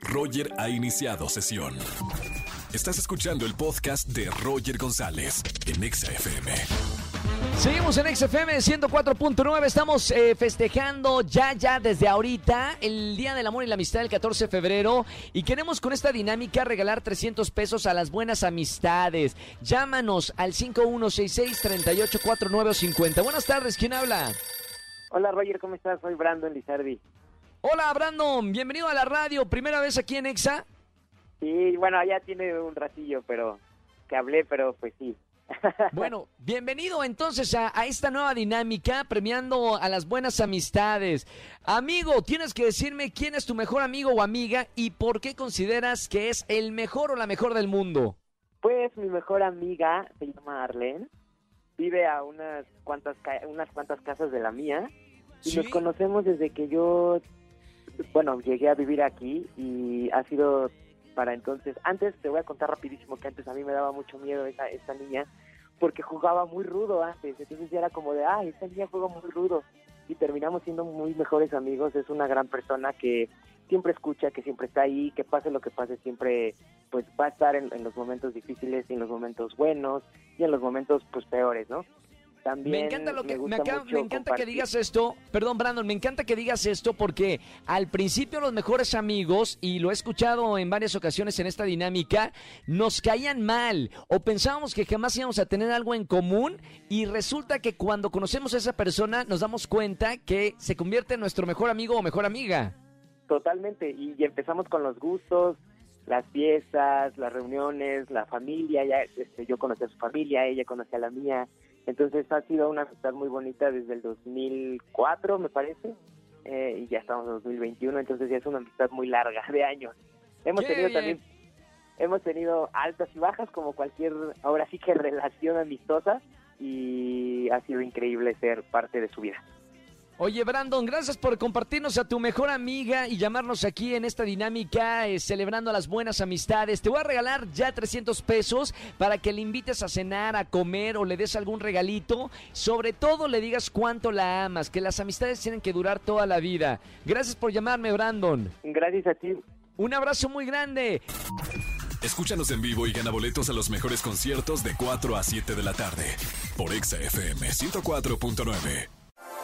Roger ha iniciado sesión. Estás escuchando el podcast de Roger González en Exa FM. Seguimos en XFM 104.9, estamos eh, festejando ya, ya desde ahorita el Día del Amor y la Amistad el 14 de febrero y queremos con esta dinámica regalar 300 pesos a las buenas amistades. Llámanos al 5166-384950. Buenas tardes, ¿quién habla? Hola Roger, ¿cómo estás? Soy Brandon Lizardi. Hola Brandon, bienvenido a la radio, primera vez aquí en Exa. Sí, bueno, ya tiene un ratillo, pero que hablé, pero pues sí. Bueno, bienvenido entonces a, a, esta nueva dinámica premiando a las buenas amistades. Amigo, tienes que decirme quién es tu mejor amigo o amiga y por qué consideras que es el mejor o la mejor del mundo. Pues mi mejor amiga se llama Arlene, vive a unas cuantas unas cuantas casas de la mía y ¿Sí? nos conocemos desde que yo bueno, llegué a vivir aquí y ha sido para entonces, antes te voy a contar rapidísimo que antes a mí me daba mucho miedo esa, esta niña porque jugaba muy rudo antes, entonces ya era como de, ah, esta niña juega muy rudo y terminamos siendo muy mejores amigos, es una gran persona que siempre escucha, que siempre está ahí, que pase lo que pase, siempre pues va a estar en, en los momentos difíciles en los momentos buenos y en los momentos pues peores, ¿no? También me encanta lo que me, acaba- me encanta que digas esto, perdón Brandon, me encanta que digas esto porque al principio los mejores amigos y lo he escuchado en varias ocasiones en esta dinámica nos caían mal o pensábamos que jamás íbamos a tener algo en común y resulta que cuando conocemos a esa persona nos damos cuenta que se convierte en nuestro mejor amigo o mejor amiga. Totalmente, y, y empezamos con los gustos, las fiestas, las reuniones, la familia, ya este, yo conocí a su familia, ella conocía a la mía, entonces ha sido una amistad muy bonita desde el 2004, me parece, eh, y ya estamos en 2021, entonces ya es una amistad muy larga, de años. Hemos ¡Qué tenido también, hemos tenido altas y bajas como cualquier, ahora sí que relación amistosa, y ha sido increíble ser parte de su vida. Oye, Brandon, gracias por compartirnos a tu mejor amiga y llamarnos aquí en esta dinámica eh, celebrando las buenas amistades. Te voy a regalar ya 300 pesos para que le invites a cenar, a comer o le des algún regalito. Sobre todo le digas cuánto la amas, que las amistades tienen que durar toda la vida. Gracias por llamarme, Brandon. Gracias a ti, Un abrazo muy grande. Escúchanos en vivo y gana boletos a los mejores conciertos de 4 a 7 de la tarde por Exa FM 104.9.